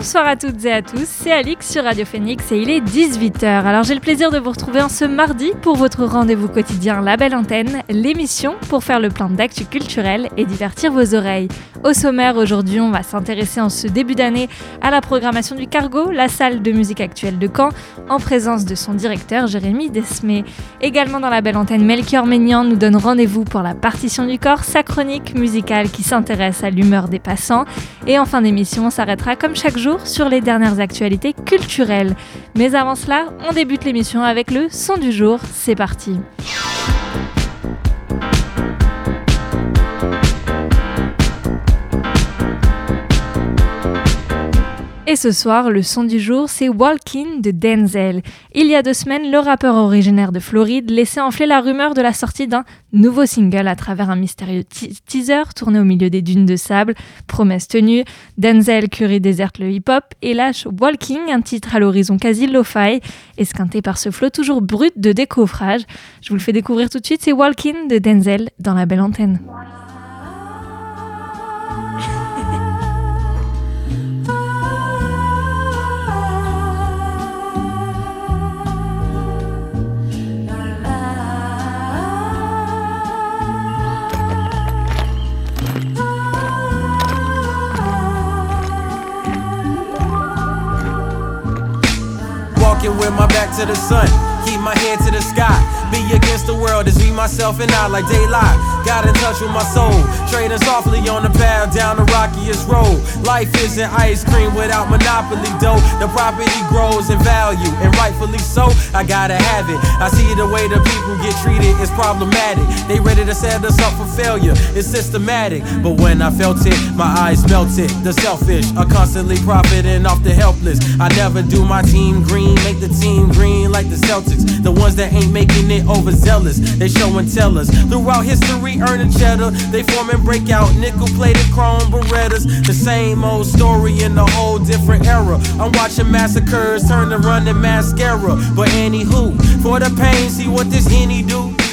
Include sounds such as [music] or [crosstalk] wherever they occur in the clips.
Bonsoir à toutes et à tous, c'est Alix sur Radio Phoenix et il est 18h. Alors j'ai le plaisir de vous retrouver en ce mardi pour votre rendez-vous quotidien La Belle Antenne, l'émission pour faire le plein d'actu culturel et divertir vos oreilles. Au sommaire aujourd'hui, on va s'intéresser en ce début d'année à la programmation du Cargo, la salle de musique actuelle de Caen, en présence de son directeur Jérémy Desmé. Également dans La Belle Antenne, Melchior Maignan nous donne rendez-vous pour la partition du corps, sa chronique musicale qui s'intéresse à l'humeur des passants. Et en fin d'émission, on s'arrêtera comme chaque jour sur les dernières actualités culturelles. Mais avant cela, on débute l'émission avec le son du jour. C'est parti. Et ce soir, le son du jour, c'est Walking de Denzel. Il y a deux semaines, le rappeur originaire de Floride laissait enfler la rumeur de la sortie d'un nouveau single à travers un mystérieux teaser tourné au milieu des dunes de sable. Promesse tenue, Denzel Curry déserte le hip-hop et lâche Walking, un titre à l'horizon quasi lo-fi, esquinté par ce flot toujours brut de décoffrage. Je vous le fais découvrir tout de suite, c'est Walking de Denzel dans la belle antenne. With my back to the sun. Keep my head to the sky. Be against the world as me, myself, and I like daylight. Got in touch with my soul. Trading softly on the path down the rockiest road. Life isn't ice cream without monopoly dough. The property grows in value, and rightfully so. I gotta have it. I see the way the people get treated is problematic. They ready to set us up for failure. It's systematic. But when I felt it, my eyes melted. The selfish are constantly profiting off the helpless. I never do my team green, make the team green like the Celtics. The ones that ain't making it overzealous. They show and tell us. Throughout history, earning cheddar. They form and break out nickel plated chrome Berettas. The same old story in a whole different era. I'm watching massacres turn to running mascara. But anywho, for the pain, see what this henny do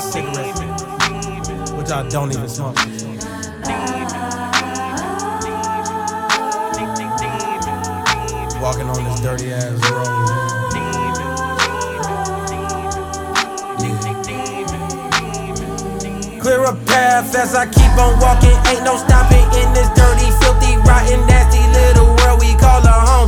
My cigarette, which I don't even smoke. Walking on this dirty ass road. Clear a path as I keep on walking. Ain't no stopping in this dirty, filthy, rotten, nasty little world we call a home.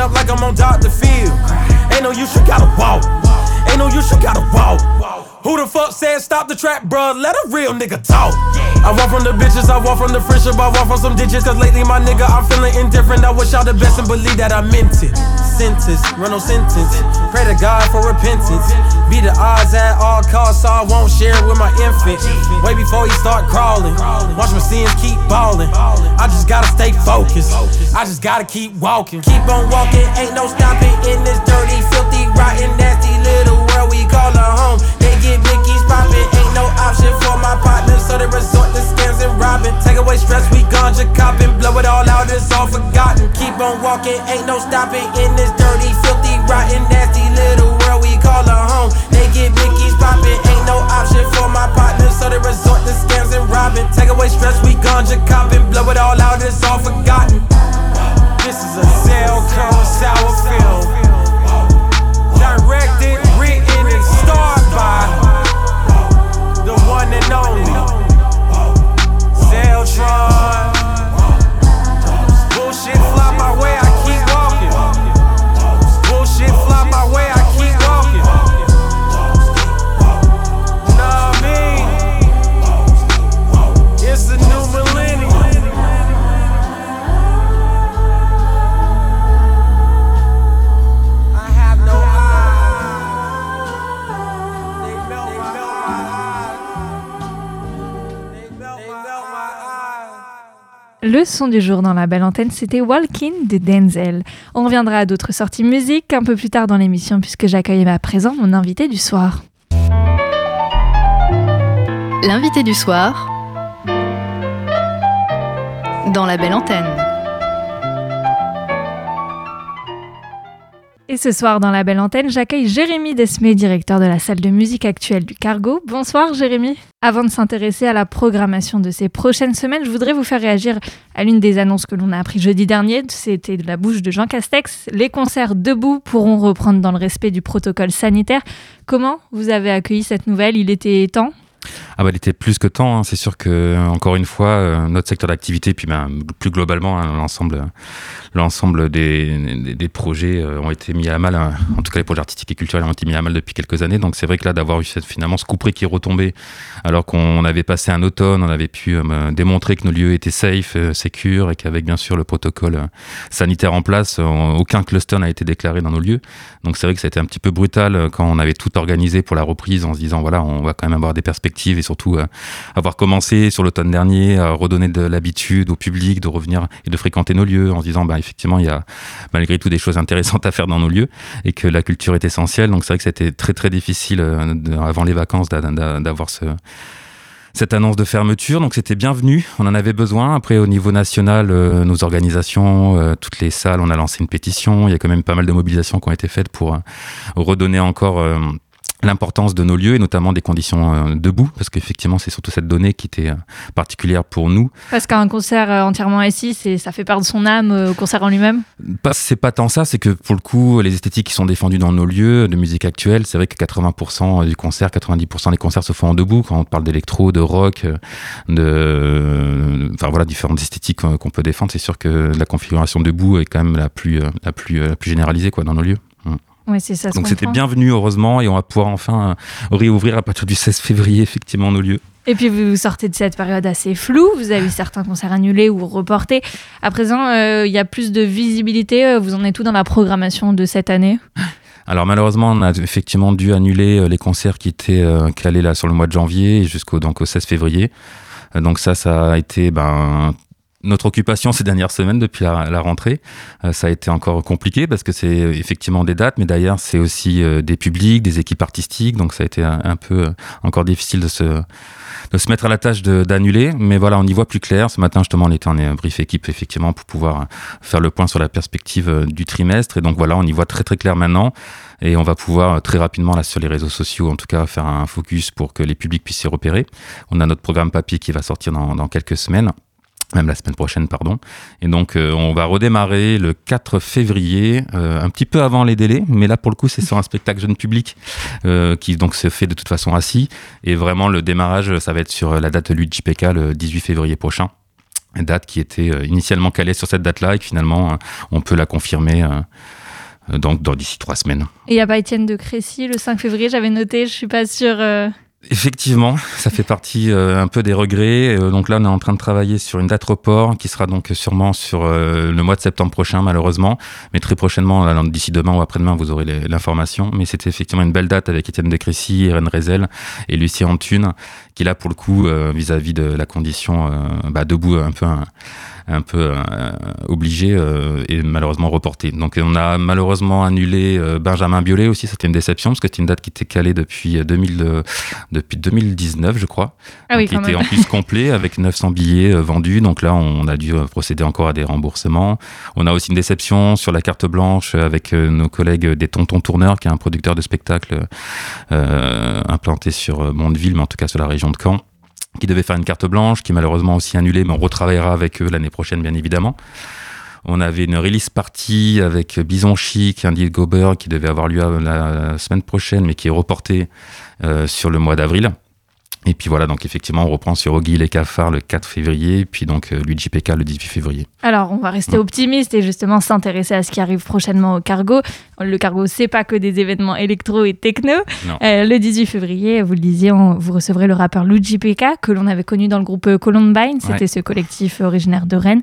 Up like I'm on Dr. Phil. Ain't no use, you gotta walk. Ain't no use, you gotta walk. Who the fuck said stop the trap, bruh? Let a real nigga talk. I walk from the bitches, I walk from the friendship, I walk from some ditches. Cause lately, my nigga, I'm feeling indifferent. I wish y'all the best and believe that I meant it. Sentence, run no sentence. Pray to God for repentance. Be the odds at all costs, so I won't share it with my infant. Way before he start crawling. Watch my sins keep ballin'. I just gotta stay focused. I just gotta keep walking. Keep on walking, ain't no stopping in this dirty, filthy, rotten, nasty little world we call a home. They get Mickey's poppin', ain't no option for my partners, so they resort to scams and robbing. Take away stress, we ganja copping, blow it all out, it's all forgotten. Keep on walking, ain't no stopping in this dirty, filthy, rotten, nasty little world we call a home. They get Mickey's poppin', ain't no option for my partners, so they resort robbing. Take away stress, we ganja copping, blow it all out, it's all forgotten. This is a cell cone sour film. Directed, Le son du jour dans la belle antenne, c'était Walking de Denzel. On reviendra à d'autres sorties musique un peu plus tard dans l'émission puisque j'accueille à présent mon invité du soir. L'invité du soir dans la belle antenne. Et ce soir dans la belle antenne, j'accueille Jérémy Desmé, directeur de la salle de musique actuelle du Cargo. Bonsoir Jérémy. Avant de s'intéresser à la programmation de ces prochaines semaines, je voudrais vous faire réagir à l'une des annonces que l'on a appris jeudi dernier. C'était de la bouche de Jean Castex. Les concerts debout pourront reprendre dans le respect du protocole sanitaire. Comment vous avez accueilli cette nouvelle? Il était temps? Ah bah, il était plus que temps. hein. C'est sûr que encore une fois, euh, notre secteur d'activité, puis ben, plus globalement hein, l'ensemble, l'ensemble des, des, projets euh, ont été mis à mal. hein. En tout cas, les projets artistiques et culturels ont été mis à mal depuis quelques années. Donc c'est vrai que là, d'avoir eu finalement ce couperet qui retombé, alors qu'on avait passé un automne, on avait pu euh, démontrer que nos lieux étaient safe, euh, et qu'avec bien sûr le protocole euh, sanitaire en place, aucun cluster n'a été déclaré dans nos lieux. Donc c'est vrai que ça a été un petit peu brutal quand on avait tout organisé pour la reprise en se disant voilà, on va quand même avoir des perspectives et surtout avoir commencé sur l'automne dernier à redonner de l'habitude au public de revenir et de fréquenter nos lieux en se disant bah effectivement il y a malgré tout des choses intéressantes à faire dans nos lieux et que la culture est essentielle. Donc c'est vrai que c'était très très difficile euh, avant les vacances d'a- d'a- d'avoir ce cette annonce de fermeture, donc c'était bienvenu, on en avait besoin. Après, au niveau national, euh, nos organisations, euh, toutes les salles, on a lancé une pétition. Il y a quand même pas mal de mobilisations qui ont été faites pour redonner encore l'importance de nos lieux et notamment des conditions euh, debout, parce qu'effectivement, c'est surtout cette donnée qui était euh, particulière pour nous. Parce qu'un concert euh, entièrement assis, ça fait perdre son âme au concert en lui-même? C'est pas tant ça, c'est que pour le coup, les esthétiques qui sont défendues dans nos lieux de musique actuelle, c'est vrai que 80% du concert, 90% des concerts se font en debout. Quand on parle d'électro, de rock, de, enfin voilà, différentes esthétiques qu'on peut défendre, c'est sûr que la configuration debout est quand même la plus, la plus, la plus généralisée quoi dans nos lieux. Oui, c'est ça. se Donc c'était bienvenu heureusement et on va pouvoir enfin euh, réouvrir à partir du 16 février effectivement nos lieux. Et puis vous sortez de cette période assez floue, vous avez eu certains concerts annulés ou reportés. À présent, euh, il y a plus de visibilité, euh, vous en êtes tout dans la programmation de cette année? Alors malheureusement, on a effectivement dû annuler les concerts qui étaient euh, calés là sur le mois de janvier jusqu'au donc au 16 février. Donc ça, ça a été ben notre occupation ces dernières semaines depuis la, rentrée. Euh, ça a été encore compliqué parce que c'est effectivement des dates, mais d'ailleurs c'est aussi euh, des publics, des équipes artistiques. Donc ça a été un, peu euh, encore difficile de se de se mettre à la tâche d'annuler. Mais voilà, on y voit plus clair. Ce matin, justement, on était en brief équipe effectivement pour pouvoir faire le point sur la perspective du trimestre. Et donc voilà, on y voit très très clair maintenant. Et on va pouvoir très rapidement, là, sur les réseaux sociaux, en tout cas, faire un focus pour que les publics puissent s'y repérer. On a notre programme papier qui va sortir dans quelques semaines. Même la semaine prochaine, pardon. Et donc, euh, on va redémarrer le 4 février, euh, un petit peu avant les délais, mais là, pour le coup, c'est sur un spectacle jeune public euh, qui donc se fait de toute façon assis. Et vraiment, le démarrage, ça va être sur la date de l'UJPK, le 18 février prochain. Date qui était initialement calée sur cette date-là et que finalement, on peut la confirmer donc dans d'ici trois semaines. Et il n'y a pas Étienne de Crécy le 5 février, j'avais noté, je suis pas sûre. Euh, Effectivement, ça fait partie euh, un peu des regrets. Euh, donc là, on est en train de travailler sur une date report qui sera donc sûrement sur euh, le mois de septembre prochain, malheureusement. Mais très prochainement, d'ici demain ou après-demain, vous aurez l'information. Mais c'était effectivement une belle date avec Étienne de Crécy, Irène Rezel et Lucie Antune, qui là, pour le coup, vis-à-vis de la condition bah, debout, un peu un peu euh, obligé euh, et malheureusement reporté. Donc on a malheureusement annulé euh, Benjamin Biolay aussi, c'était une déception parce que c'était une date qui était calée depuis, 2000, depuis 2019 je crois. Ah oui, qui était en plus complet avec 900 billets vendus. Donc là on a dû procéder encore à des remboursements. On a aussi une déception sur la carte blanche avec nos collègues des Tontons Tourneurs qui est un producteur de spectacles implanté sur Mondeville mais en tout cas sur la région de Caen qui devait faire une carte blanche, qui malheureusement aussi annulée, mais on retravaillera avec eux l'année prochaine, bien évidemment. On avait une release party avec Bison Chic, Andy Gober, qui devait avoir lieu la semaine prochaine, mais qui est reporté euh, sur le mois d'avril. Et puis voilà, donc effectivement, on reprend sur Ogi les cafards le 4 février, puis donc euh, Luigi PK le 18 février. Alors, on va rester optimiste et justement s'intéresser à ce qui arrive prochainement au cargo. Le cargo, c'est pas que des événements électro et techno. Euh, le 18 février, vous le disiez, vous recevrez le rappeur Luigi PK, que l'on avait connu dans le groupe Columbine. C'était ce collectif originaire de Rennes.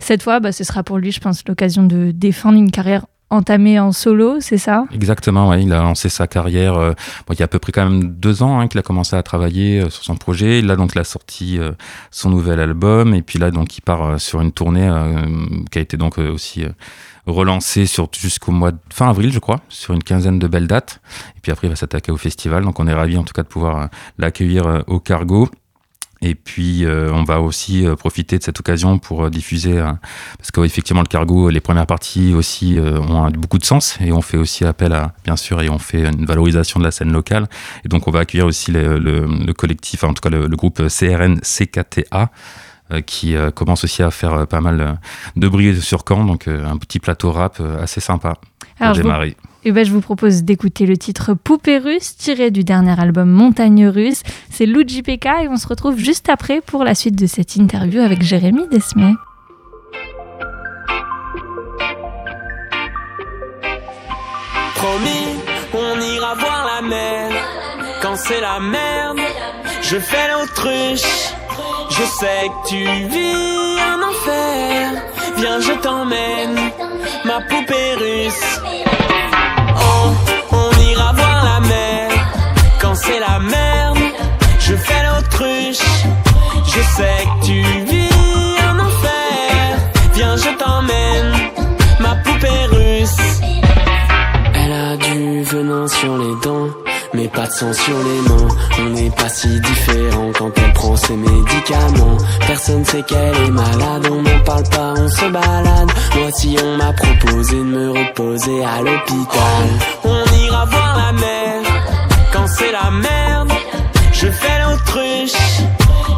Cette fois, bah, ce sera pour lui, je pense, l'occasion de défendre une carrière entamé en solo, c'est ça? Exactement, oui. Il a lancé sa carrière euh, il y a à peu près quand même deux ans hein, qu'il a commencé à travailler euh, sur son projet. Il a sorti euh, son nouvel album et puis là, donc, il part sur une tournée qui a été donc aussi relancée sur jusqu'au mois de fin avril, je crois, sur une quinzaine de belles dates. Et puis après, il va s'attaquer au festival. Donc, on est ravis en tout cas de pouvoir l'accueillir au Cargo. Et puis, euh, on va aussi euh, profiter de cette occasion pour euh, diffuser, parce qu'effectivement, le cargo, les premières parties aussi ont beaucoup de sens, et on fait aussi appel à, bien sûr, et on fait une valorisation de la scène locale. Et donc, on va accueillir aussi le, le, collectif, en tout cas le, groupe CRN CKTA, qui commence aussi à faire pas mal de bruit sur Caen, donc un petit plateau rap assez sympa pour démarrer. Eh ben, je vous propose d'écouter le titre Poupée russe, tiré du dernier album Montagne russe. C'est Luigi PK et on se retrouve juste après pour la suite de cette interview avec Jérémy Desmet. Promis, on ira voir la mer. Quand c'est la merde, je fais l'autruche. Je sais que tu vis un enfer. Viens, je t'emmène, ma poupée russe l'autruche. Je sais que tu vis un enfer. Viens, je t'emmène, ma poupée russe. Elle a du venin sur les dents mais pas de sang sur les mains. On n'est pas si différent quand on prend ses médicaments. Personne sait qu'elle est malade, on n'en parle pas, on se balade. Moi si on m'a proposé de me reposer à l'hôpital. On ira voir la mer quand c'est la merde. Je fais l'autruche,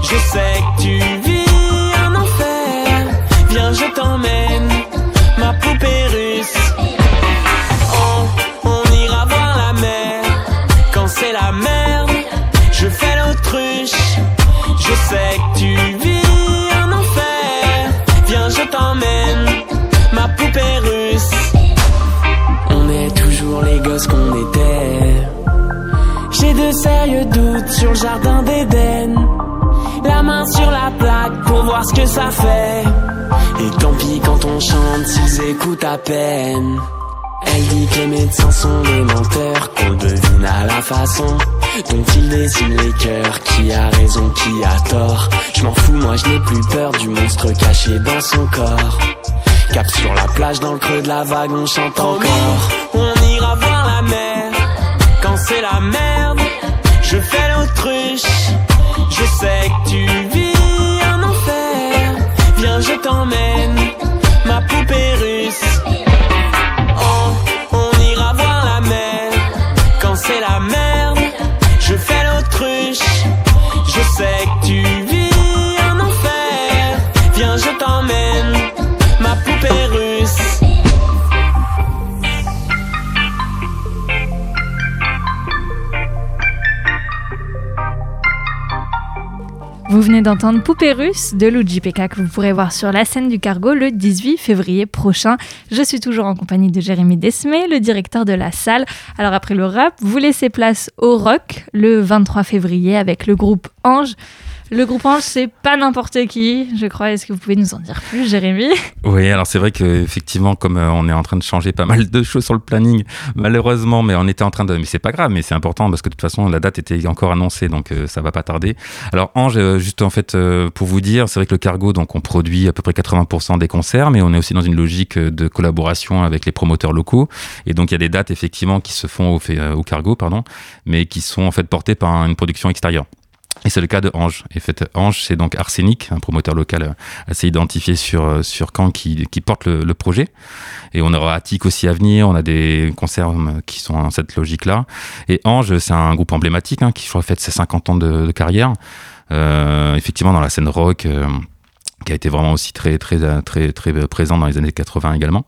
je sais que tu vis un enfer. Viens, je t'emmène, ma poupée russe. Je sais que tu vis un enfer. Viens, je t'emmène, ma poupée russe. On est toujours les gosses qu'on était. De sérieux doutes sur le jardin d'Éden. La main sur la plaque pour voir ce que ça fait. Et tant pis quand on chante s'ils écoutent à peine. Elle dit que les médecins sont des menteurs, qu'on devine à la façon dont ils dessinent les cœurs. Qui a raison, qui a tort? Je m'en fous, moi je n'ai plus peur du monstre caché dans son corps. Cap sur la plage, dans le creux de la vague, on chante encore. On ira voir la mer quand c'est la merde. Je fais l'autruche, je sais que tu vis un enfer. Viens, je t'emmène, ma poupée russe. Vous venez d'entendre Poupée russe de Luigi Pekka que vous pourrez voir sur la scène du cargo le 18 février prochain. Je suis toujours en compagnie de Jérémy Desmé, le directeur de la salle. Alors après le rap, vous laissez place au rock le 23 février avec le groupe Ange. Le groupe Ange, c'est pas n'importe qui, je crois. Est-ce que vous pouvez nous en dire plus, Jérémy? Oui, alors c'est vrai qu'effectivement, comme euh, on est en train de changer pas mal de choses sur le planning, malheureusement, mais on était en train de. Mais c'est pas grave, mais c'est important parce que de toute façon, la date était encore annoncée, donc euh, ça va pas tarder. Alors, Ange, euh, juste en fait, pour vous dire, c'est vrai que le cargo, donc on produit à peu près 80% des concerts, mais on est aussi dans une logique de collaboration avec les promoteurs locaux. Et donc, il y a des dates, effectivement, qui se font au, au cargo, pardon, mais qui sont en fait portées par une production extérieure. Et c'est le cas de Ange. Et fait, Ange, c'est donc Arsenic, un promoteur local euh, assez identifié sur, euh, sur Caen qui, qui porte le, projet. Et on aura Attic aussi à venir. On a des concerts euh, qui sont dans cette logique-là. Et Ange, c'est un groupe emblématique hein, qui, je crois, fête ses 50 ans de, carrière. Euh, effectivement, dans la scène rock, qui a été vraiment aussi très, très, très, très présent dans les années 80 également.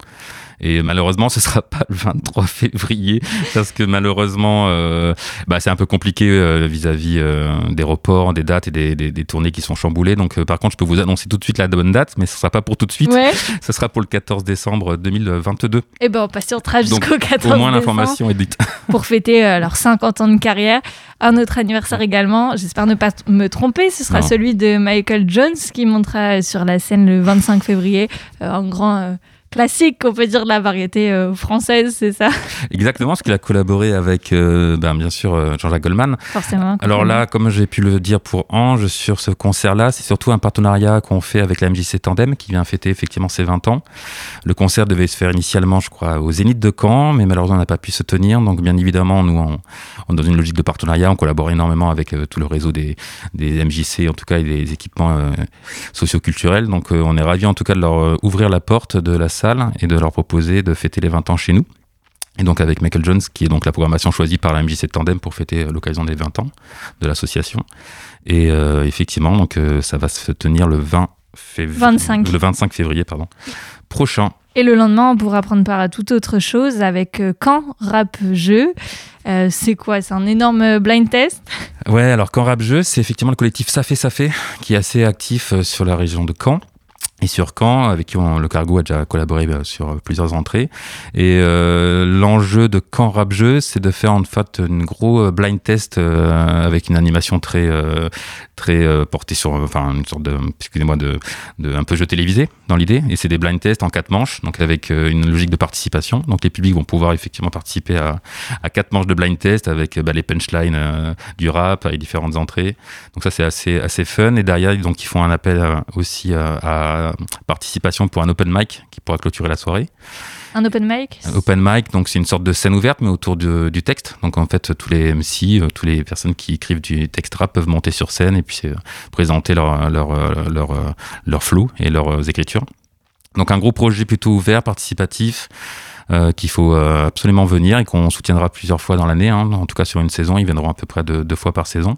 Et malheureusement, ce sera pas le 23 février parce que malheureusement, euh, bah, c'est un peu compliqué euh, vis-à-vis euh, des reports, des dates et des, des, des tournées qui sont chamboulées. Donc, par contre, je peux vous annoncer tout de suite la bonne date, mais ce sera pas pour tout de suite. Ouais. Ce sera pour le 14 décembre 2022. Eh ben, on patientera jusqu'au 14 Au moins, l'information est dite. [laughs] pour fêter leurs 50 ans de carrière. Un autre anniversaire également, j'espère ne pas me tromper, ce sera Non. celui de Michael Jones qui montera sur la scène le 25 février. un grand classique, on peut dire, de la variété euh, française, c'est ça? Exactement, parce qu'il a collaboré avec, euh, ben, bien sûr, euh, Jean-Jacques Goldman. Forcément. Alors là, comme j'ai pu le dire pour Ange, sur ce concert-là, c'est surtout un partenariat qu'on fait avec la MJC Tandem, qui vient fêter effectivement ses 20 ans. Le concert devait se faire initialement, je crois, au Zénith de Caen, mais malheureusement, on n'a pas pu se tenir. Donc, bien évidemment, nous, on, on est dans une logique de partenariat, on collabore énormément avec tout le réseau des, des MJC, en tout cas, et des équipements socioculturels. Donc, on est ravis, en tout cas, de leur ouvrir la porte de la salle et de leur proposer de fêter les 20 ans chez nous. Et donc avec Michael Jones, qui est donc la programmation choisie par la MJC Tandem pour fêter euh, l'occasion des 20 ans de l'association. Et euh, effectivement, donc euh, ça va se tenir le 20 février, 25. le 25 février pardon, prochain. Et le lendemain, on pourra prendre part à toute autre chose avec euh, Quand Rap Jeu. Euh, c'est quoi? C'est un énorme blind test? Ouais, alors Caen Rap Jeu, c'est effectivement le collectif Ça fait Ça fait, qui est assez actif sur la région de Caen. Et sur Caen, avec qui le cargo a déjà collaboré sur plusieurs entrées. Et euh, l'enjeu de Caen Rap Jeu, c'est de faire en fait une gros euh, blind test euh, avec une animation très très portée sur, enfin une sorte de, excusez-moi, de, un peu jeu télévisé dans l'idée. Et c'est des blind tests en quatre manches, donc avec une logique de participation. Donc les publics vont pouvoir effectivement participer à, à quatre manches de blind test avec bah, les punchlines du rap et différentes entrées. Donc ça c'est assez assez fun. Et derrière donc ils font un appel aussi à participation pour un open mic qui pourra clôturer la soirée. Un open mic Open mic, donc c'est une sorte de scène ouverte, mais autour de- du texte. Donc en fait, tous les MC, euh, toutes les personnes qui écrivent du texte rap peuvent monter sur scène et puis euh, présenter leur, leur, euh, leur, leur flow et leurs écritures. Donc un gros projet plutôt ouvert, participatif, qu'il faut euh, absolument venir et qu'on soutiendra plusieurs fois dans l'année. hein. En tout cas sur une saison, ils viendront à peu près deux, deux fois par saison.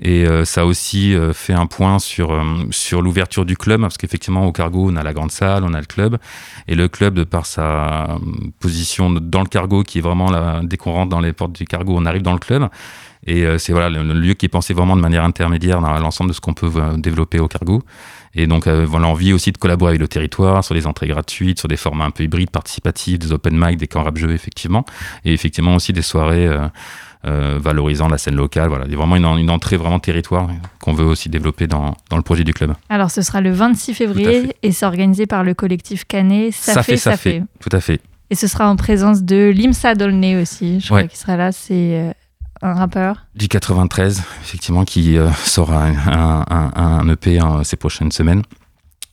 Et euh, ça aussi euh, fait un point sur, euh, sur l'ouverture du club, parce qu'effectivement au cargo, on a la grande salle, on a le club. Et le club, de par sa euh, position dans le cargo, qui est vraiment là, dès qu'on rentre dans les portes du cargo, on arrive dans le club. Et euh, c'est voilà le, lieu qui est pensé vraiment de manière intermédiaire dans l'ensemble de ce qu'on peut euh, développer au cargo. Et donc euh, voilà, envie aussi de collaborer avec le territoire sur des entrées gratuites, sur des formats un peu hybrides, participatifs, des open mic, des camps rap jeux effectivement, et effectivement aussi des soirées euh, euh, valorisant la scène locale. Voilà, il y a vraiment une, en- une entrée vraiment territoire qu'on veut aussi développer dans, dans le projet du club. Alors, ce sera le 26 février et c'est organisé par le collectif Canet. Ça, fait, ça, fait. Tout à fait. Et ce sera en présence de Limsa Dolné aussi. Je Ouais. crois qu'il sera là. C'est un rappeur. Du 93, effectivement, qui euh, sort un, un, un- un EP hein, ces prochaines semaines.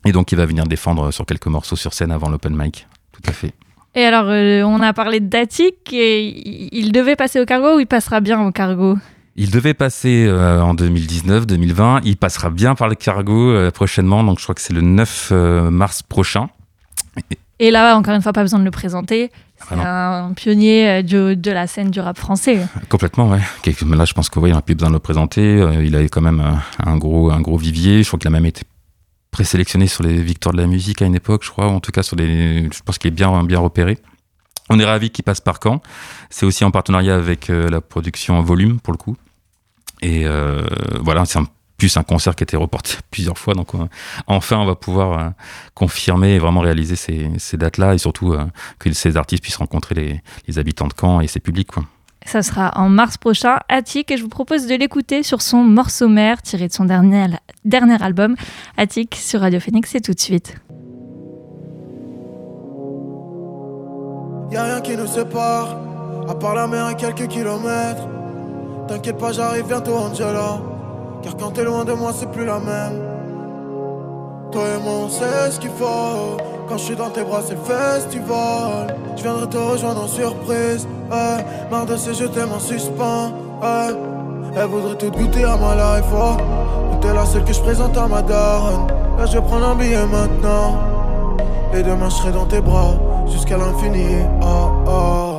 Et donc, il va venir défendre sur quelques morceaux sur scène avant l'open mic. Tout à fait. Et alors, euh, on a parlé d'Attic et il- devait passer au cargo ou il passera bien au cargo? Il devait passer euh, en 2019-2020. Il passera bien par le cargo euh, prochainement. Donc, je crois que c'est le 9 euh, mars prochain. Et là, encore une fois, pas besoin de le présenter. C'est Ah un pionnier euh, du- de la scène du rap français. Complètement, ouais. Là, je pense qu'il n'a plus besoin de le présenter. Euh, il avait quand même euh, un gros, un gros vivier. Je crois qu'il a même été présélectionné sur les victoires de la musique à une époque, je crois. En tout cas, sur les, je pense qu'il est bien, bien repéré. On est ravis qu'il passe par Caen. C'est aussi en partenariat avec la production Volume, pour le coup. Et euh, voilà, c'est un plus un concert qui a été reporté [laughs] plusieurs fois. Donc enfin, on va pouvoir confirmer et vraiment réaliser ces, ces dates-là et surtout que ces artistes puissent rencontrer les, les habitants de Caen et ses publics. Quoi. Ça sera en mars prochain, Attic, et je vous propose de l'écouter sur son morceau mère tiré de son dernier, dernier album, Attic, sur Radio Phoenix, c'est tout de suite. Y'a rien qui nous sépare, à part la mer et quelques kilomètres. T'inquiète pas, j'arrive bientôt, Angela. Car quand t'es loin de moi, c'est plus la même. Toi et moi, on sait ce qu'il faut. Quand je suis dans tes bras, c'est le festival. Je viendrai te rejoindre en surprise. Ouais, marre de ces je t'aime en suspens. Ouais, elle voudrait tout goûter à ma life. Oh. T'es la seule que je présente à ma daronne. Là, je vais prendre un billet maintenant. Et demain, je serai dans tes bras jusqu'à l'infini. Oh.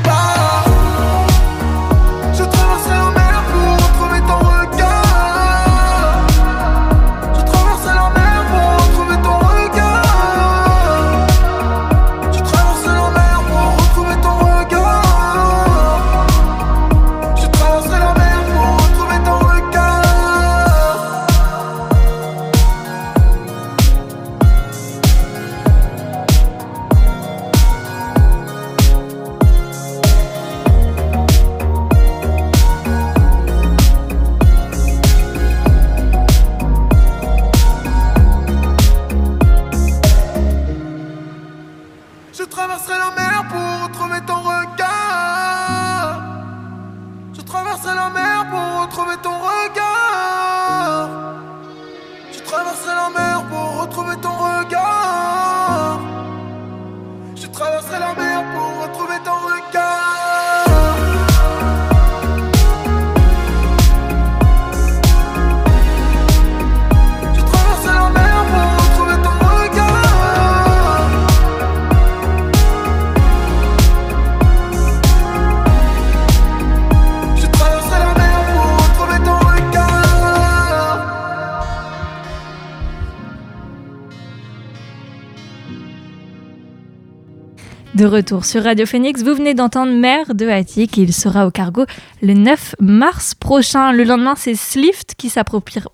retour sur Radio Phoenix, vous venez d'entendre Mère de Attic il sera au cargo le 9 mars prochain. Le lendemain, c'est Slift qui s'appropriera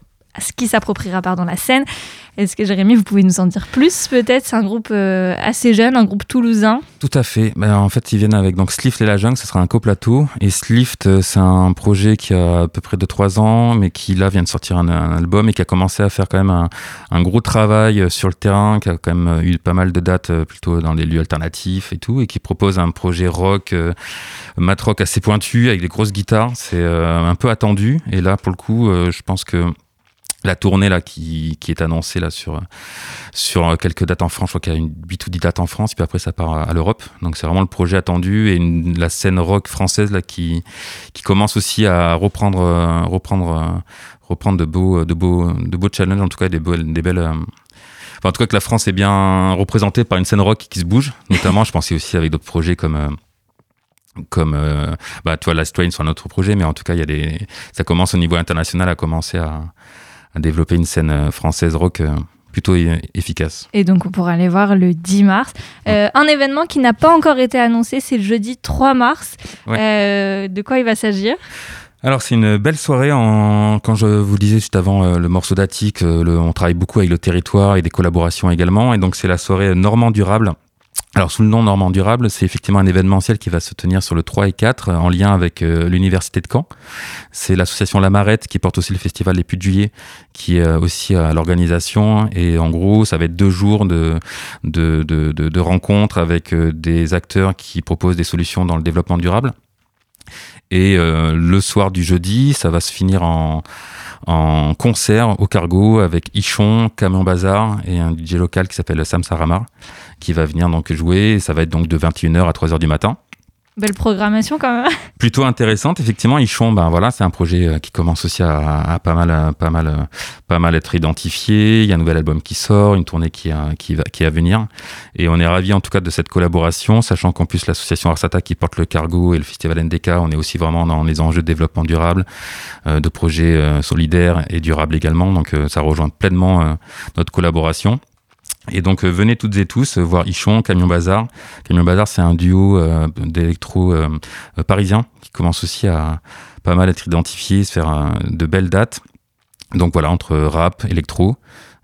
qui s'appropriera pardon, la scène. Est-ce que Jérémy, vous pouvez nous en dire plus peut-être? C'est un groupe euh, assez jeune, un groupe toulousain. Tout à fait. Ben, en fait, ils viennent avec donc Slift et la jungle, ce sera un coplateau. Et Slift, euh, c'est un projet qui a à peu près de 3 ans, mais qui là vient de sortir un, album et qui a commencé à faire quand même un, gros travail euh, sur le terrain, qui a quand même eu pas mal de dates plutôt dans les lieux alternatifs et tout, et qui propose un projet rock, mat rock assez pointu avec des grosses guitares. C'est un peu attendu. Et là, pour le coup, je pense que la tournée là qui, qui, est annoncée là sur sur quelques dates en France. Je crois qu'il y a une 8 ou 10 dates en France, puis après ça part à, l'Europe. Donc c'est vraiment le projet attendu et la scène rock française là qui qui commence aussi à reprendre reprendre reprendre de beaux de beaux de beaux challenges en tout cas des, des belles euh, en tout cas que la France est bien représentée par une scène rock qui se bouge, notamment je pensais aussi avec d'autres projets comme euh, comme euh, bah toi Last Train sur un autre projet mais en tout cas y a des ça commence au niveau international à commencer à développer une scène euh, française rock euh, plutôt efficace. Et donc on pourra aller voir le 10 mars. Euh, un événement qui n'a pas encore été annoncé, c'est le jeudi 3 mars. de quoi il va s'agir? Alors c'est une belle soirée. En... Quand je vous disais juste avant le morceau d'Attic, on travaille beaucoup avec le territoire et des collaborations également. Et donc c'est la soirée Normand Durable Alors sous le nom Normand Durable, c'est effectivement un événementiel qui va se tenir sur le 3 et 4 en lien avec euh, l'université de Caen. C'est l'association La Marette qui porte aussi le festival des Puits de Juillet qui est aussi à l'organisation et en gros ça va être deux jours de, de, de, de, rencontres avec euh, des acteurs qui proposent des solutions dans le développement durable. Et euh, le soir du jeudi, ça va se finir en, en concert au cargo avec Ichon, Camion Bazar et un DJ local qui s'appelle Sam Saramar qui va venir donc jouer. Ça va être donc de 21h à 3h du matin. Belle programmation quand même. [laughs] Plutôt intéressante, effectivement. Ichon, ben voilà, c'est un projet euh, qui commence aussi à, à, pas mal, à, pas mal, euh, pas mal être identifié. Il y a un nouvel album qui sort, une tournée qui, a, qui va, qui est à venir, et on est ravi en tout cas de cette collaboration, sachant qu'en plus l'association Arsata qui porte le cargo et le festival NDK, on est aussi vraiment dans les enjeux de développement durable, euh, de projets euh, solidaires et durables également. Donc euh, ça rejoint pleinement euh, notre collaboration. Et donc euh, venez toutes et tous euh, voir Ichon, Camion Bazar. Camion Bazar, c'est un duo euh, d'électro parisiens qui commence aussi à pas mal être identifié, se faire de belles dates. Donc voilà, entre rap, électro,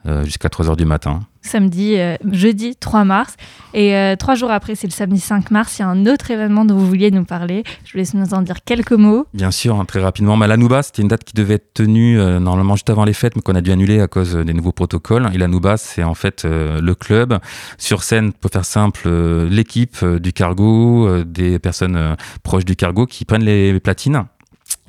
euh, jusqu'à 3h du matin. Samedi, euh, jeudi 3 mars. Et euh, trois jours après, c'est le samedi 5 mars. Il y a un autre événement dont vous vouliez nous parler. Je vous laisse nous en dire quelques mots. Bien sûr, hein, très rapidement. L'Anouba, c'était une date qui devait être tenue normalement juste avant les fêtes, mais qu'on a dû annuler à cause des nouveaux protocoles. Et l'Anouba, c'est en fait le club. Sur scène, pour faire simple, l'équipe du cargo, des personnes proches du cargo qui prennent les platines.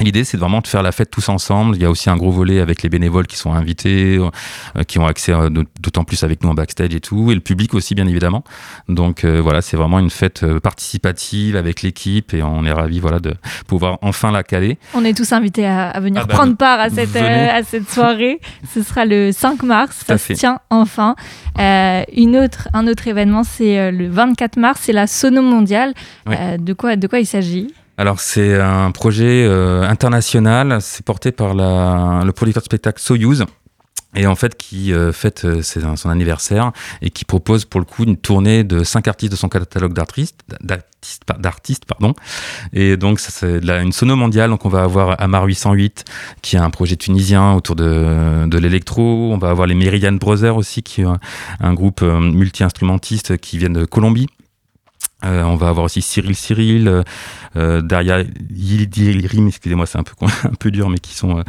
L'idée, c'est vraiment de faire la fête tous ensemble. Il y a aussi un gros volet avec les bénévoles qui sont invités, euh, qui ont accès euh, d'autant plus avec nous en backstage et tout, et le public aussi, bien évidemment. Donc euh, voilà, c'est vraiment une fête participative avec l'équipe, et on est ravis voilà, de pouvoir enfin la caler. On est tous invités à, à venir Ah bah, prendre part à cette, venez. à cette soirée. Ce sera le 5 mars. Ça se tient enfin. Une autre, un autre événement, c'est le 24 mars. C'est la Sono mondiale. De, quoi, de quoi il s'agit? Alors c'est un projet euh, international, c'est porté par la, le producteur de spectacle Soyuz. Et en fait, qui euh, fête euh, son anniversaire et qui propose pour le coup une tournée de cinq artistes de son catalogue d'artistes, d'artistes, par- d'artistes, pardon. Et donc c'est une sono mondiale. Donc on va avoir Amar 808 qui est un projet tunisien autour de, de l'électro. On va avoir les Meridian Brothers aussi qui est un, un groupe euh, multi-instrumentiste qui viennent de Colombie. Euh, on va avoir aussi Cyril Cyril, euh, euh, Daria Yildirim, excusez-moi, c'est un peu [laughs] un peu dur, mais qui sont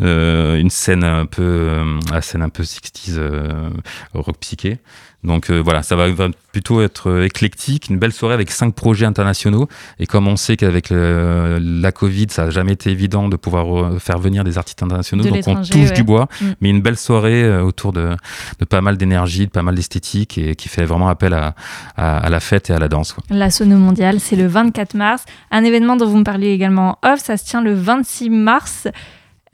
euh, une scène un peu, la scène un peu 60s euh, rock psyché. Donc euh, voilà, ça va, va plutôt être euh, éclectique, une belle soirée avec cinq projets internationaux. Et comme on sait qu'avec la Covid, ça n'a jamais été évident de pouvoir euh, faire venir des artistes internationaux, De donc on touche ouais. du bois. Mm. Mais une belle soirée autour de, de pas mal d'énergie, de pas mal d'esthétique et qui fait vraiment appel à, à, à la fête et à la danse. quoi. La Sono mondiale, c'est le 24 mars. Un événement dont vous me parliez également en off, ça se tient le 26 mars.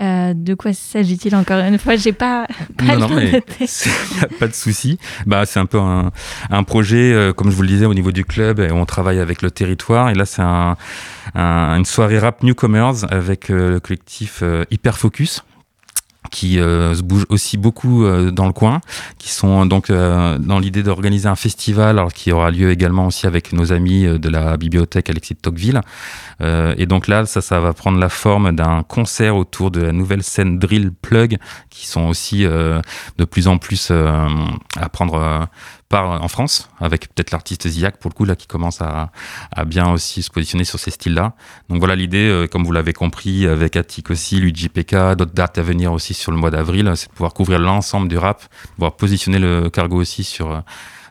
Euh, de quoi s'agit-il encore une fois? J'ai pas, pas Non, non, mais [laughs] pas de souci. Bah, c'est un peu un, un projet, euh, comme je vous le disais, au niveau du club, et on travaille avec le territoire. Et là, c'est un, un- une soirée rap newcomers avec euh, le collectif euh, Hyperfocus qui euh, se bouge aussi beaucoup euh, dans le coin, qui sont donc euh, dans l'idée d'organiser un festival, alors qui aura lieu également aussi avec nos amis de la bibliothèque Alexis de Tocqueville. Et donc là, ça, ça va prendre la forme d'un concert autour de la nouvelle scène Drill Plug, qui sont aussi de plus en plus à prendre part en France, avec peut-être l'artiste Ziak pour le coup là qui commence à, à bien aussi se positionner sur ces styles-là. Donc voilà l'idée, euh, comme vous l'avez compris, avec Attic aussi, Luigi PK, d'autres dates à venir aussi sur le mois d'avril, c'est de pouvoir couvrir l'ensemble du rap, pouvoir positionner le cargo aussi sur euh,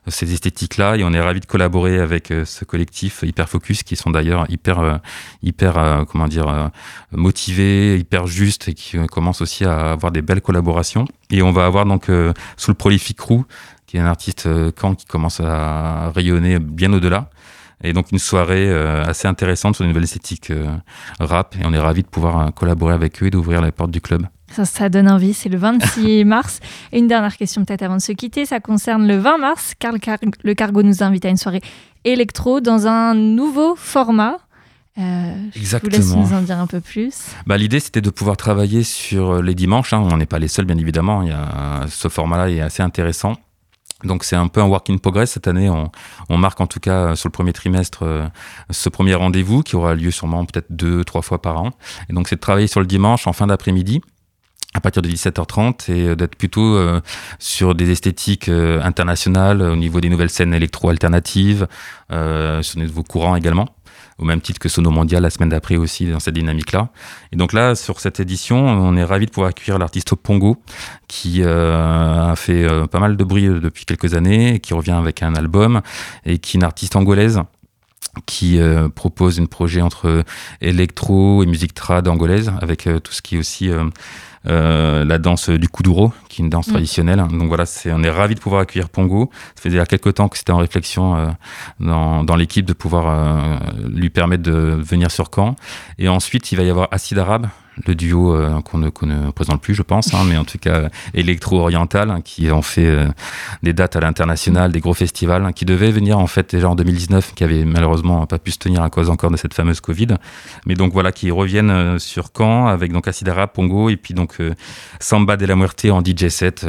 ces esthétiques-là. Et on est ravis de collaborer avec euh, ce collectif Hyperfocus, qui sont d'ailleurs hyper, euh, hyper, euh, comment dire, motivés, hyper justes et qui commencent aussi à avoir des belles collaborations. Et on va avoir donc sous le Prolific Crew, qui est un artiste euh, Caen qui commence à rayonner bien au-delà. Et donc une soirée euh, assez intéressante sur une nouvelle esthétique euh, rap. Et on est ravis de pouvoir euh, collaborer avec eux et d'ouvrir les portes du club. Ça, ça donne envie, c'est le 26 [laughs] mars. Et une dernière question peut-être avant de se quitter, ça concerne le 20 mars, car le, car- le cargo nous invite à une soirée électro dans un nouveau format. Euh, je vous laisse Exactement. nous en dire un peu plus. Bah, L'idée, c'était de pouvoir travailler sur les dimanches. hein. On n'est pas les seuls, bien évidemment. Il y a, ce format-là est assez intéressant. Donc c'est un peu un work in progress cette année. On, on marque en tout cas euh, sur le premier trimestre euh, ce premier rendez-vous qui aura lieu sûrement peut-être deux, trois fois par an. Et donc c'est de travailler sur le dimanche en fin d'après-midi à partir de 17h30 et d'être plutôt sur des esthétiques internationales au niveau des nouvelles scènes électro-alternatives, sur des nouveaux courants également au même titre que Sono Mondial la semaine d'après aussi dans cette dynamique-là. Et donc là, sur cette édition, on est ravi de pouvoir accueillir l'artiste Pongo, qui euh, a fait euh, pas mal de bruit depuis quelques années, qui revient avec un album, et qui est une artiste angolaise qui euh, propose un projet entre électro et musique trad angolaise, avec tout ce qui est aussi euh, la danse du kuduro, qui est une danse mm. traditionnelle. Donc voilà, c'est, on est ravi de pouvoir accueillir Pongo. Ça fait déjà quelques temps que c'était en réflexion euh, dans, dans, l'équipe de pouvoir euh, lui permettre de venir sur Caen. Et ensuite, il va y avoir Acide Arabe, le duo euh, qu'on ne, ne, présente plus, je pense, hein, mais en tout cas électro-oriental, hein, qui ont fait euh, des dates à l'international, des gros festivals, hein, qui devaient venir en fait déjà en 2019, qui avaient malheureusement pas pu se tenir à cause encore de cette fameuse Covid. Mais donc voilà, qui reviennent euh, sur Caen avec donc Acidara, Pongo, et puis donc Samba de la Muerte en DJ set,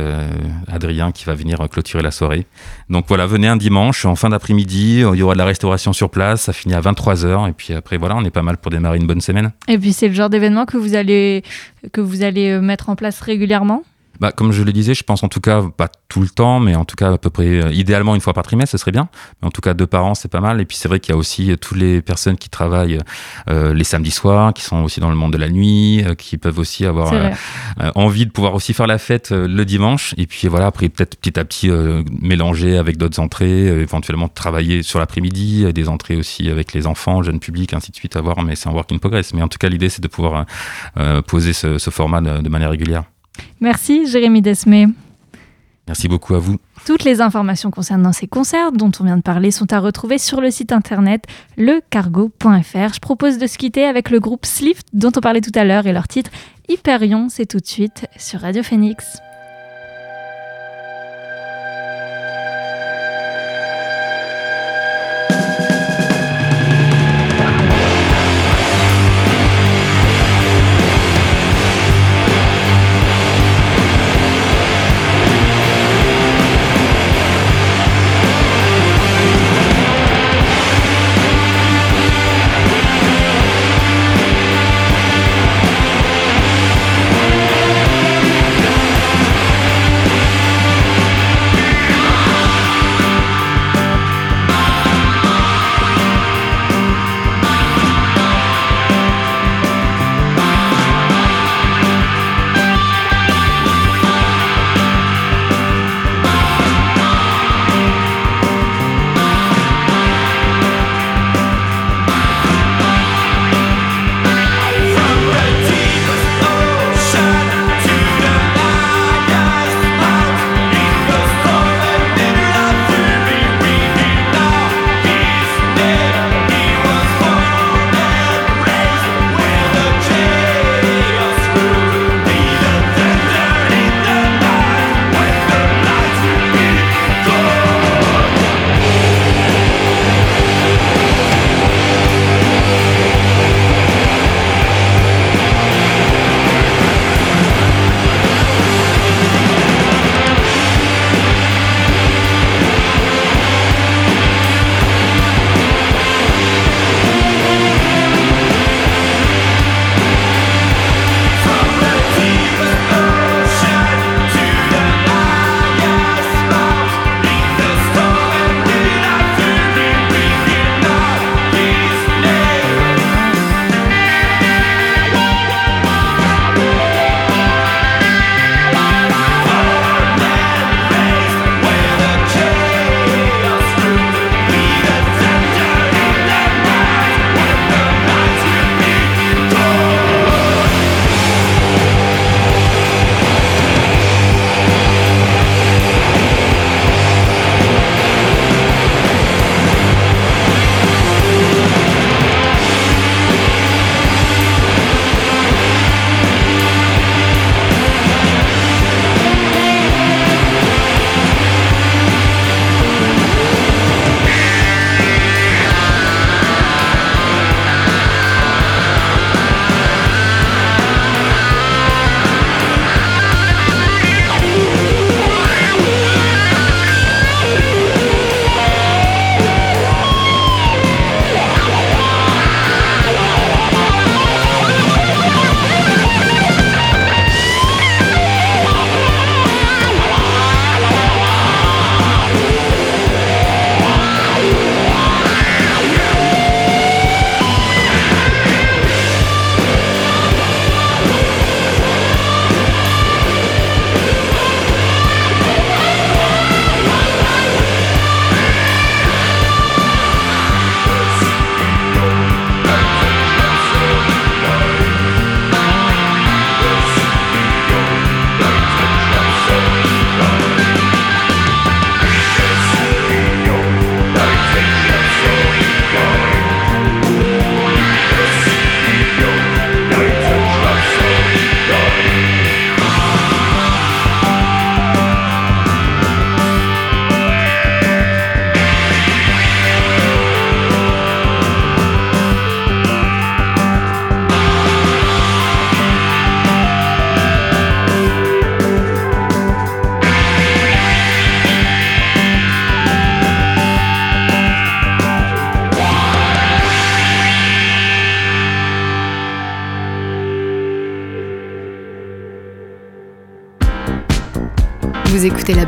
Adrien qui va venir clôturer la soirée. Donc voilà, venez un dimanche, en fin d'après-midi, il y aura de la restauration sur place, ça finit à 23h, et puis après voilà, on est pas mal pour démarrer une bonne semaine. Et puis c'est le genre d'événement que vous allez, que vous allez euh, mettre en place régulièrement? Bah, comme je le disais, je pense en tout cas, pas tout le temps, mais en tout cas à peu près, euh, idéalement une fois par trimestre, ce serait bien. Mais en tout cas, deux par an, c'est pas mal. Et puis c'est vrai qu'il y a aussi euh, toutes les personnes qui travaillent euh, les samedis soirs, qui sont aussi dans le monde de la nuit, qui peuvent aussi avoir envie de pouvoir aussi faire la fête le dimanche. Et puis voilà, après peut-être petit à petit mélanger avec d'autres entrées, éventuellement travailler sur l'après-midi, des entrées aussi avec les enfants, jeunes publics, ainsi de suite à voir. Mais c'est un work in progress. Mais en tout cas, l'idée c'est de pouvoir poser ce, ce format de manière régulière. Merci Jérémy Desmé. Merci beaucoup à vous. Toutes les informations concernant ces concerts dont on vient de parler sont à retrouver sur le site internet lecargo.fr. Je propose de se quitter avec le groupe Slift dont on parlait tout à l'heure et leur titre Hyperion, c'est tout de suite sur Radio Phoenix.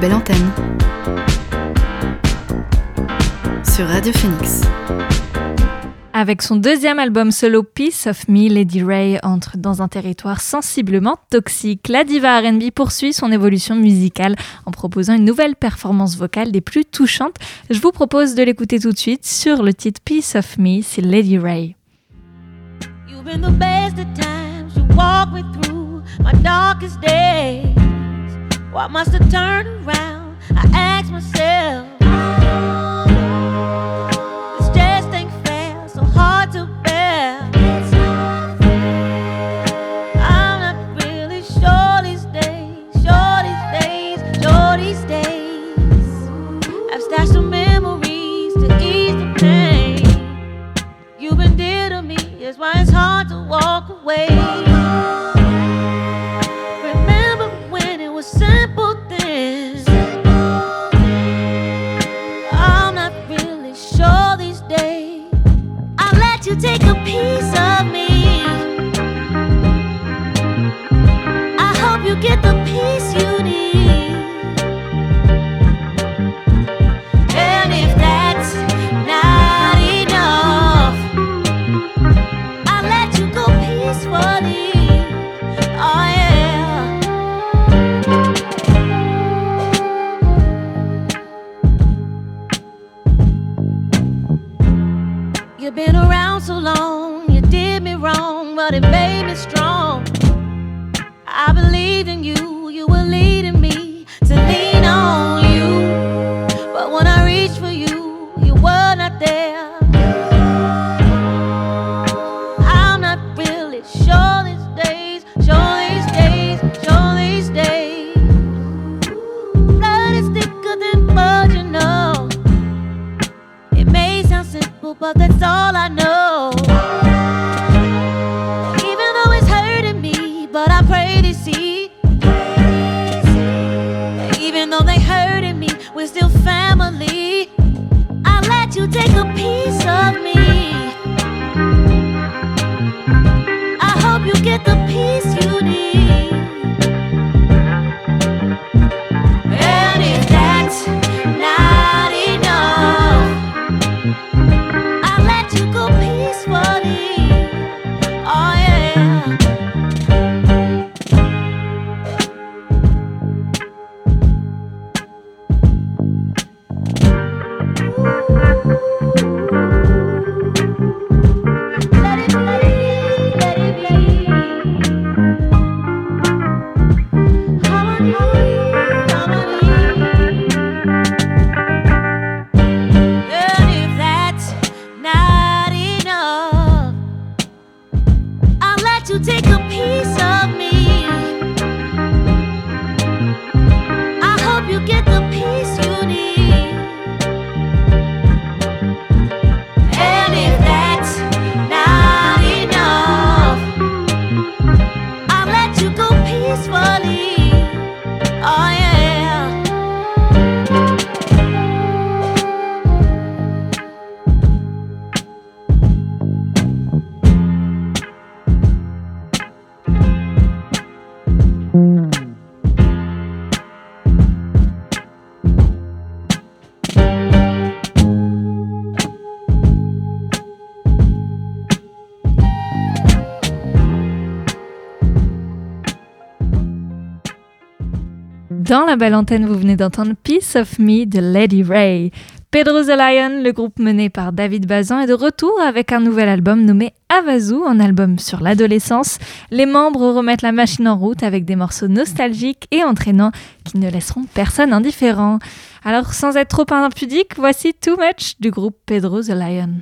Belle antenne sur Radio Phoenix. Avec son deuxième album solo Peace of Me, Lady Ray entre dans un territoire sensiblement toxique. La diva RB poursuit son évolution musicale en proposant une nouvelle performance vocale des plus touchantes. Je vous propose de l'écouter tout de suite sur le titre Peace of Me, c'est Lady Ray. You've been the best of times, you walk me through my darkest days. Why must I turn around? I ask myself. Hurted me, we're still family. I let you take a piece of me. I hope you get the peace Belle antenne, vous venez d'entendre Peace of Me de Lady Ray. Pedro the Lion, le groupe mené par David Bazan, est de retour avec un nouvel album nommé Avazu, un album sur l'adolescence. Les membres remettent la machine en route avec des morceaux nostalgiques et entraînants qui ne laisseront personne indifférent. Alors, sans être trop impudique, voici Too Much du groupe Pedro the Lion.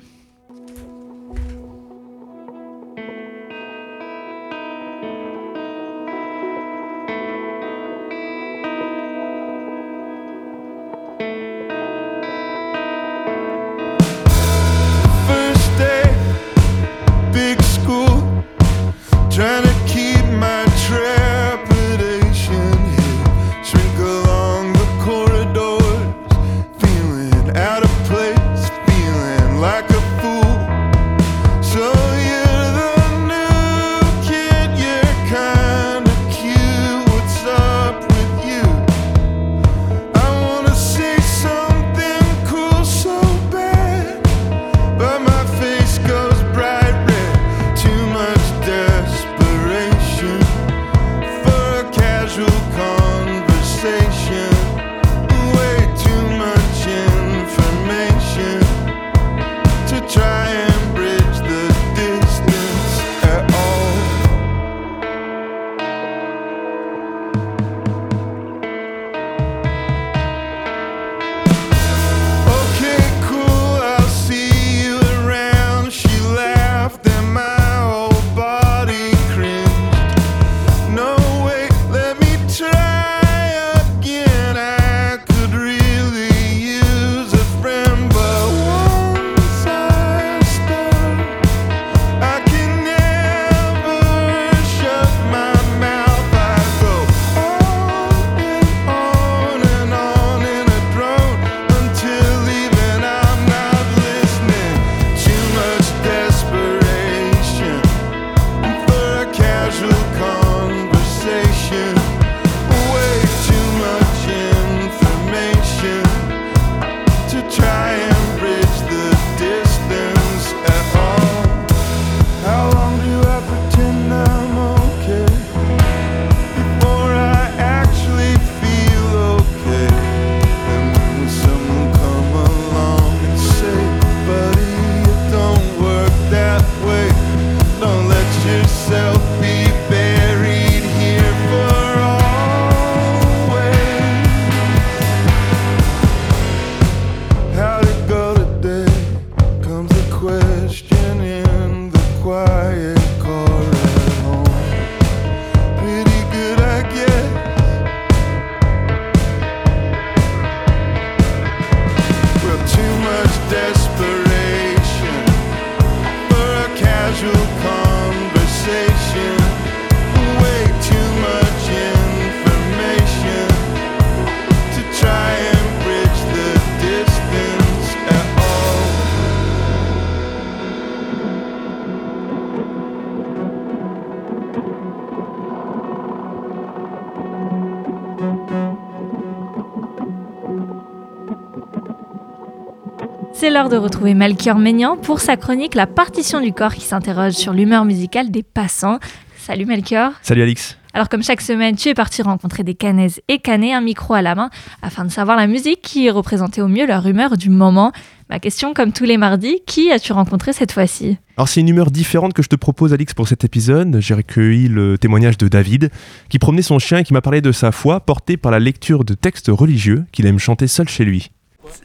L'heure de retrouver Melchior Maignan pour sa chronique La partition du corps qui s'interroge sur l'humeur musicale des passants. Salut Melchior. Salut Alix. Alors comme chaque semaine, tu es parti rencontrer des canaises et canets, un micro à la main, afin de savoir la musique qui représentait au mieux leur humeur du moment. Ma question, comme tous les mardis, qui as-tu rencontré cette fois-ci? Alors c'est une humeur différente que je te propose Alix pour cet épisode. J'ai recueilli le témoignage de David, qui promenait son chien et qui m'a parlé de sa foi portée par la lecture de textes religieux qu'il aime chanter seul chez lui.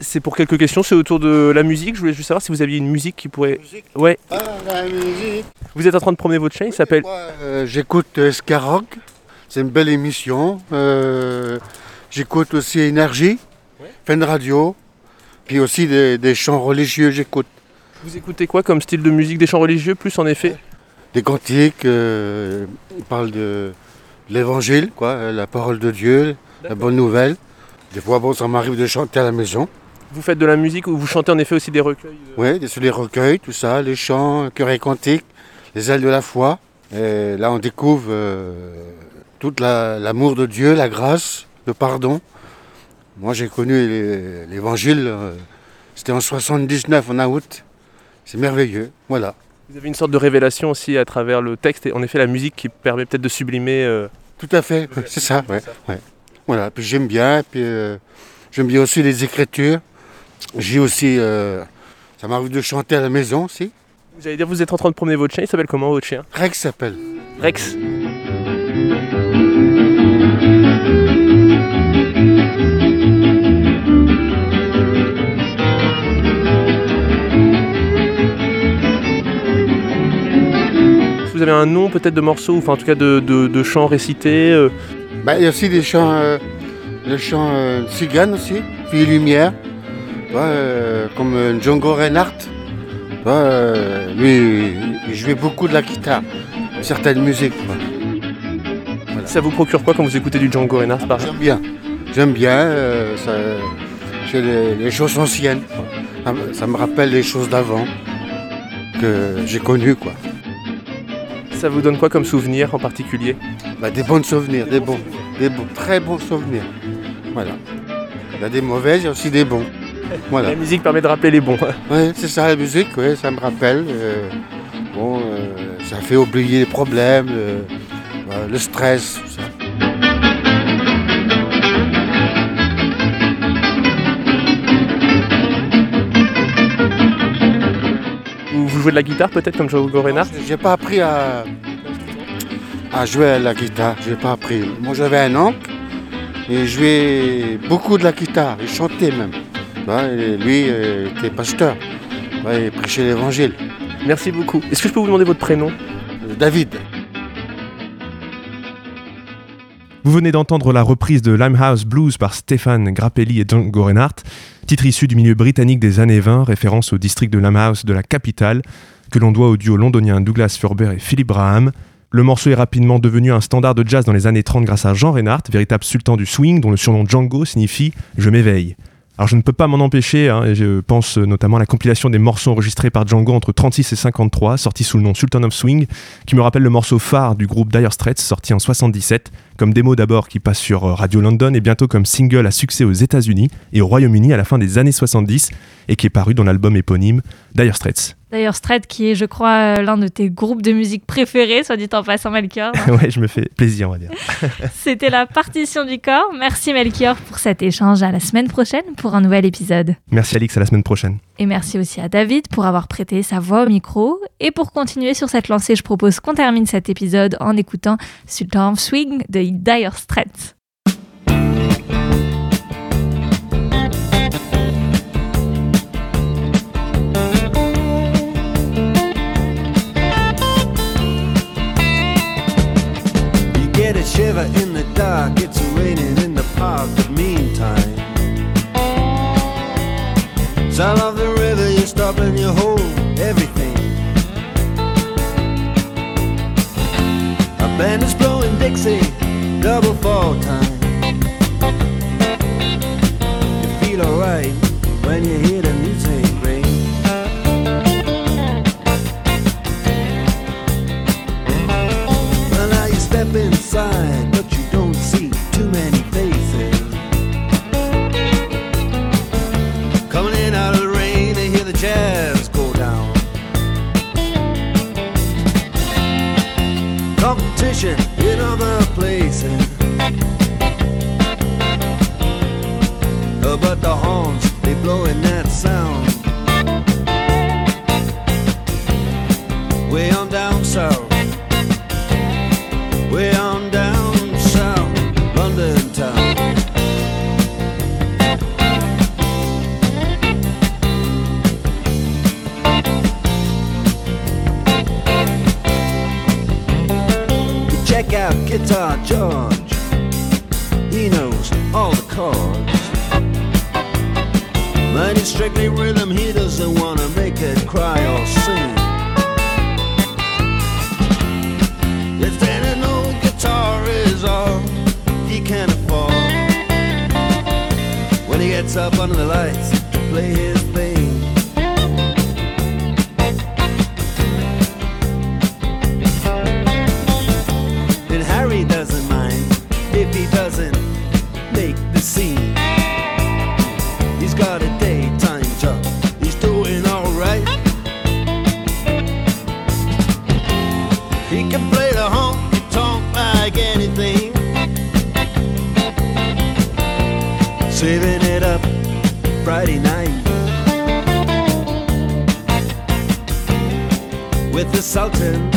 C'est pour quelques questions, c'est autour de la musique. Je voulais juste savoir si vous aviez une musique qui pourrait. Ouais. Ah, la musique. Vous êtes en train de promener votre chien, il s'appelle. Euh, j'écoute euh, Skyrock. C'est une belle émission. Euh, j'écoute aussi Énergie, Fun Radio. Puis aussi des, des chants religieux, j'écoute. Vous écoutez quoi comme style de musique? Des chants religieux, plus en effet? Des cantiques, euh, ils parlent de l'évangile, quoi, la parole de Dieu, la bonne nouvelle. Des fois, bon, ça m'arrive de chanter à la maison. Vous faites de la musique ou vous chantez en effet aussi des recueils euh, Oui, des- sur les recueils, tout ça, les chants, chœurs et cantiques, les ailes de la foi. Et là, on découvre euh, tout la- l'amour de Dieu, la grâce, le pardon. Moi, j'ai connu l'évangile, euh, c'était en 79, en août. C'est merveilleux, voilà. Vous avez une sorte de révélation aussi à travers le texte et en effet la musique qui permet peut-être de sublimer. Tout à fait, c'est ça, ouais, ouais. Voilà, puis j'aime bien, puis euh, j'aime bien aussi les écritures. J'ai aussi, euh, ça m'arrive de chanter à la maison aussi. Vous allez dire, vous êtes en train de promener votre chien, il s'appelle comment votre chien? Rex s'appelle. Rex. Vous avez un nom peut-être de morceau, enfin en tout cas de, de, de chants récités euh, Bah, il y a aussi des chants, euh, des chants euh, aussi, Fille Lumière, vois, euh, comme euh, Django Reinhardt. Euh, lui, il jouait beaucoup de la guitare, certaines musiques. quoi. Ça vous procure quoi quand vous écoutez du Django Reinhardt par J'aime bien, j'aime bien, ça, les, les choses anciennes. quoi. Ça, me- ça me rappelle les choses d'avant que j'ai connues. Quoi. Ça vous donne quoi comme souvenir en particulier Bah, des bons souvenirs, des bons, des bons, très bons souvenirs. Voilà. Il y a des mauvais, il y a aussi des bons. Voilà. La musique permet de rappeler les bons. [laughs] Ouais, c'est ça la musique, ouais, ça me rappelle. euh, bon, euh, ça fait oublier les problèmes, euh, voilà, le stress, jouez de la guitare peut-être comme Django Reinhardt J'ai pas appris à, à jouer à la guitare, j'ai pas appris. Moi j'avais un oncle et il jouait beaucoup de la guitare, il chantait même. Lui euh, était pasteur, vois, il prêchait l'évangile. Merci beaucoup. Est-ce que je peux vous demander votre prénom? Euh, David. Vous venez d'entendre la reprise de Limehouse Blues par Stéphane Grappelli et Django Reinhardt, titre issu du milieu britannique des années 20, référence au district de Limehouse de la capitale, que l'on doit au duo londonien Douglas Furber et Philip Braham. Le morceau est rapidement devenu un standard de jazz dans les années 30 grâce à Jean Reinhardt, véritable sultan du swing dont le surnom Django signifie Je m'éveille. Alors je ne peux pas m'en empêcher, hein, je pense notamment à la compilation des morceaux enregistrés par Django entre 36 et 53, sorti sous le nom Sultan of Swing, qui me rappelle le morceau phare du groupe Dire Straits, sorti en 77, comme démo d'abord qui passe sur euh, Radio London et bientôt comme single à succès aux États-Unis et au Royaume-Uni à la fin des années 70, et qui est paru dans l'album éponyme Dire Straits. D'ailleurs, Strait, qui est, je crois, euh, l'un de tes groupes de musique préférés, soit dit en passant, Melchior. [laughs] ouais, je me fais plaisir, on va dire. [laughs] C'était la partition du corps. Merci, Melchior, pour cet échange. À la semaine prochaine pour un nouvel épisode. Merci Alix, à la semaine prochaine. Et merci aussi à David pour avoir prêté sa voix au micro. Et pour continuer sur cette lancée, je propose qu'on termine cet épisode en écoutant Sultan of Swing de Dire Straits. You get a shiver in the dark, it's raining in the park, but meantime. Sound of the river, you stop and you hold everything. A band is blowing Dixie, double fall time. You feel alright the horns, they blowing that sound. play his bass. Sultan.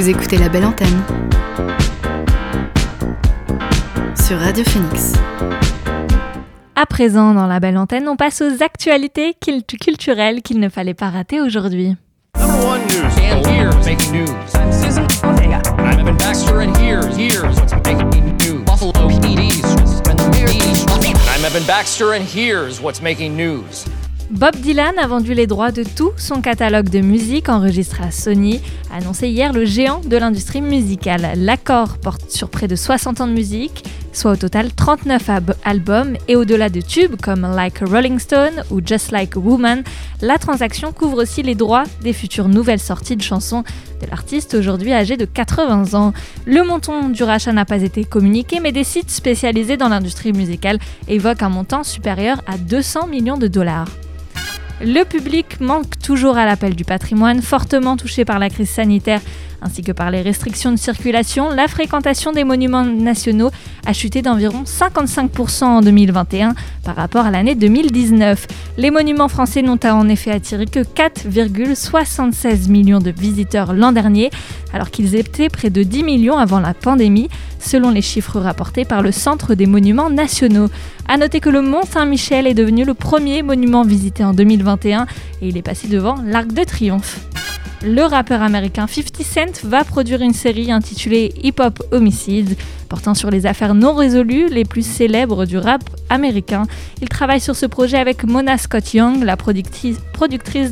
Vous écoutez La Belle Antenne sur Radio Phoenix. À présent, dans La Belle Antenne, on passe aux actualités culturelles qu'il ne fallait pas rater aujourd'hui. I'm Evan Baxter and here's what's making news. Bob Dylan a vendu les droits de tout son catalogue de musique enregistré à Sony, annoncé hier le géant de l'industrie musicale. L'accord porte sur près de 60 ans de musique, soit au total 39 ab- albums, et au-delà de tubes comme Like a Rolling Stone ou Just Like a Woman, la transaction couvre aussi les droits des futures nouvelles sorties de chansons de l'artiste aujourd'hui âgé de 80 ans. Le montant du rachat n'a pas été communiqué, mais des sites spécialisés dans l'industrie musicale évoquent un montant supérieur à 200 millions de dollars. Le public manque toujours à l'appel du patrimoine, fortement touché par la crise sanitaire ainsi que par les restrictions de circulation. La fréquentation des monuments nationaux a chuté d'environ 55% en 2021 par rapport à l'année 2019. Les monuments français n'ont en effet attiré que 4,76 millions de visiteurs l'an dernier, alors qu'ils étaient près de 10 millions avant la pandémie, selon les chiffres rapportés par le Centre des monuments nationaux. A noter que le Mont Saint-Michel est devenu le premier monument visité en 2021 et il est passé devant l'Arc de Triomphe. Le rappeur américain 50 Cent va produire une série intitulée Hip Hop Homicide, portant sur les affaires non résolues les plus célèbres du rap américain. Il travaille sur ce projet avec Mona Scott Young, la productrice,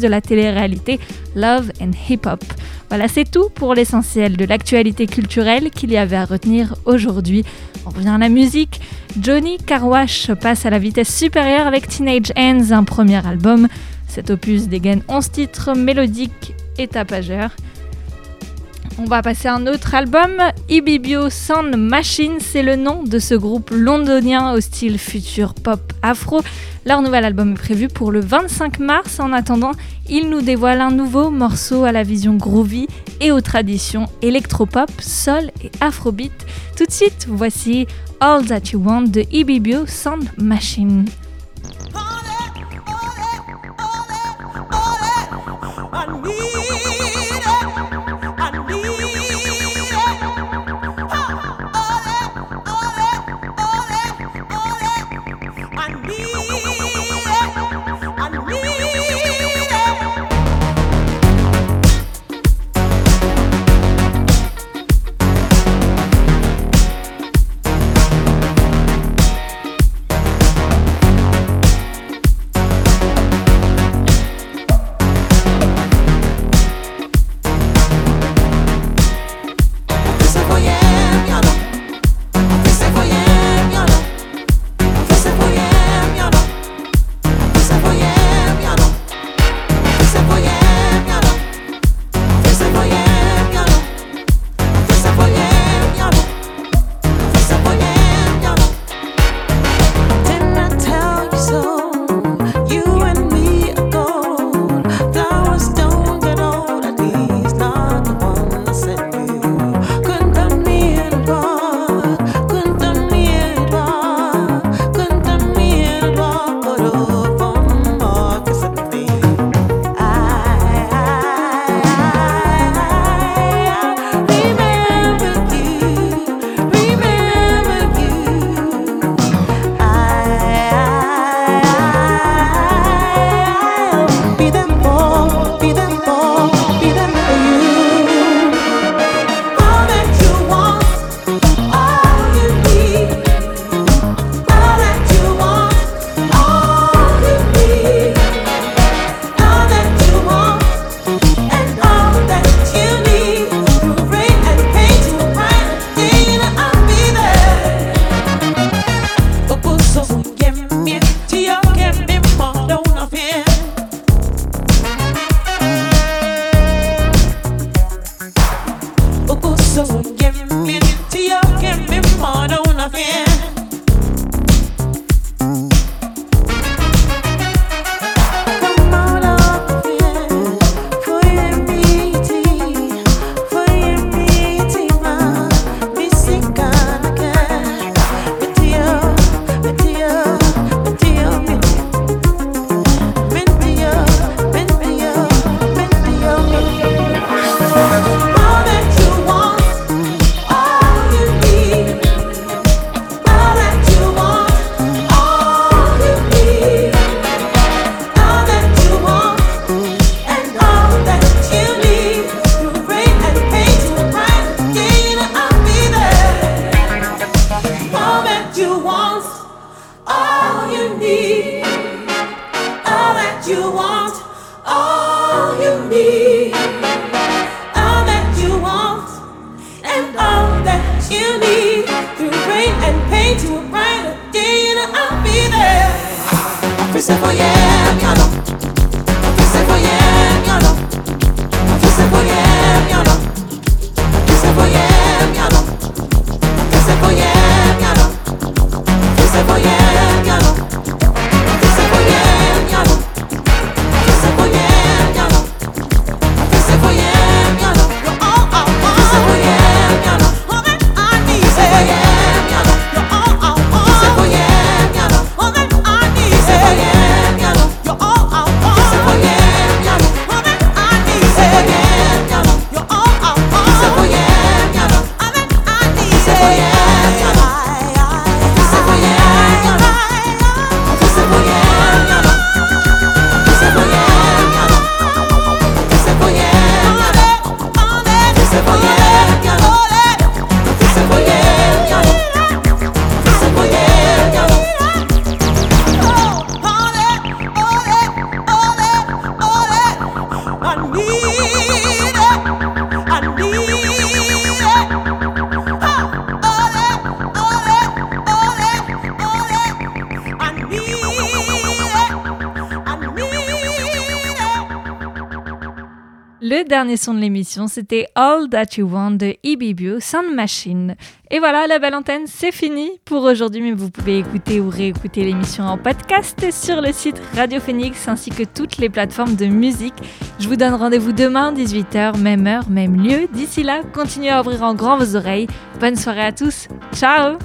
de la télé-réalité Love and Hip Hop. Voilà, c'est tout pour l'essentiel de l'actualité culturelle qu'il y avait à retenir aujourd'hui. On revient à la musique. Johnny Carwash passe à la vitesse supérieure avec Teenage Hands, un premier album. Cet opus dégaine 11 titres mélodiques et tapageurs. On va passer à un autre album, Ibibio Sound Machine, c'est le nom de ce groupe londonien au style futur pop afro. Leur nouvel album est prévu pour le 25 mars. En attendant, ils nous dévoilent un nouveau morceau à la vision groovy et aux traditions électropop, soul et afrobeat. Tout de suite, voici All That You Want de Ibibio Sound Machine. to a brighter day, and I'll be there. I'm be for yeah, son de l'émission, c'était All That You Want de EBBU Sound Machine. Et voilà, la belle antenne, c'est fini pour aujourd'hui, mais vous pouvez écouter ou réécouter l'émission en podcast sur le site Radio Phoenix ainsi que toutes les plateformes de musique. Je vous donne rendez-vous demain, 18h, même heure, même lieu. D'ici là, continuez à ouvrir en grand vos oreilles. Bonne soirée à tous. Ciao